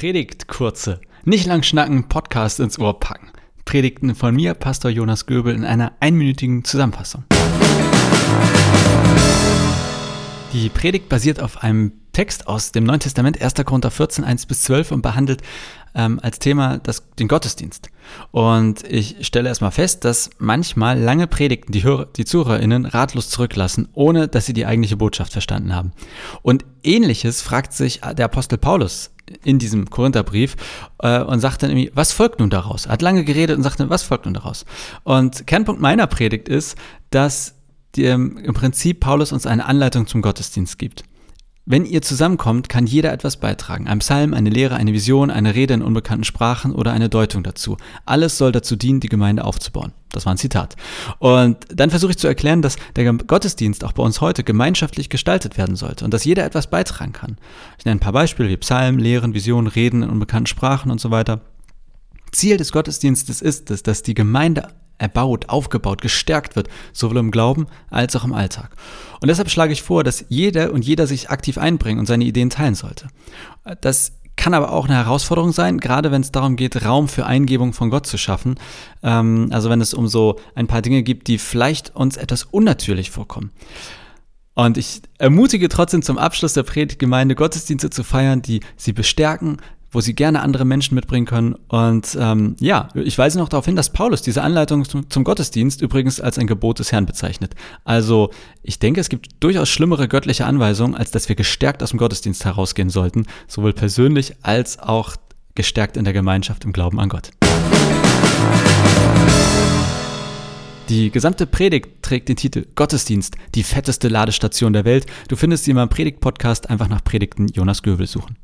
Predigt kurze, nicht lang schnacken, Podcast ins Ohr packen. Predigten von mir, Pastor Jonas Göbel, in einer einminütigen Zusammenfassung. Die Predigt basiert auf einem Text aus dem Neuen Testament, 1. Korinther 14, 1 bis 12 und behandelt ähm, als Thema das, den Gottesdienst. Und ich stelle erstmal fest, dass manchmal lange Predigten die, Hörer, die ZuhörerInnen ratlos zurücklassen, ohne dass sie die eigentliche Botschaft verstanden haben. Und ähnliches fragt sich der Apostel Paulus in diesem Korintherbrief äh, und sagt dann irgendwie, was folgt nun daraus? Er hat lange geredet und sagte, was folgt nun daraus? Und Kernpunkt meiner Predigt ist, dass die, ähm, im Prinzip Paulus uns eine Anleitung zum Gottesdienst gibt. Wenn ihr zusammenkommt, kann jeder etwas beitragen. Ein Psalm, eine Lehre, eine Vision, eine Rede in unbekannten Sprachen oder eine Deutung dazu. Alles soll dazu dienen, die Gemeinde aufzubauen. Das war ein Zitat. Und dann versuche ich zu erklären, dass der Gottesdienst auch bei uns heute gemeinschaftlich gestaltet werden sollte und dass jeder etwas beitragen kann. Ich nenne ein paar Beispiele wie Psalm, Lehren, Visionen, Reden in unbekannten Sprachen und so weiter. Ziel des Gottesdienstes ist es, dass die Gemeinde erbaut, aufgebaut, gestärkt wird, sowohl im Glauben als auch im Alltag. Und deshalb schlage ich vor, dass jeder und jeder sich aktiv einbringen und seine Ideen teilen sollte. Das kann aber auch eine Herausforderung sein, gerade wenn es darum geht, Raum für Eingebung von Gott zu schaffen. Ähm, also wenn es um so ein paar Dinge gibt, die vielleicht uns etwas unnatürlich vorkommen. Und ich ermutige trotzdem zum Abschluss der Predigtgemeinde Gottesdienste zu feiern, die sie bestärken, wo sie gerne andere Menschen mitbringen können. Und ähm, ja, ich weise noch darauf hin, dass Paulus diese Anleitung zum, zum, Gottesdienst übrigens als ein Gebot des Herrn bezeichnet. Also ich denke, es gibt durchaus schlimmere göttliche Anweisungen, als dass wir gestärkt aus dem Gottesdienst herausgehen sollten, sowohl persönlich als auch gestärkt in der Gemeinschaft im Glauben an Gott. Die gesamte Predigt trägt den Titel Gottesdienst, die fetteste Ladestation der Welt. Du findest sie in meinem Predigt-Podcast einfach nach Predigten Jonas Göbel suchen.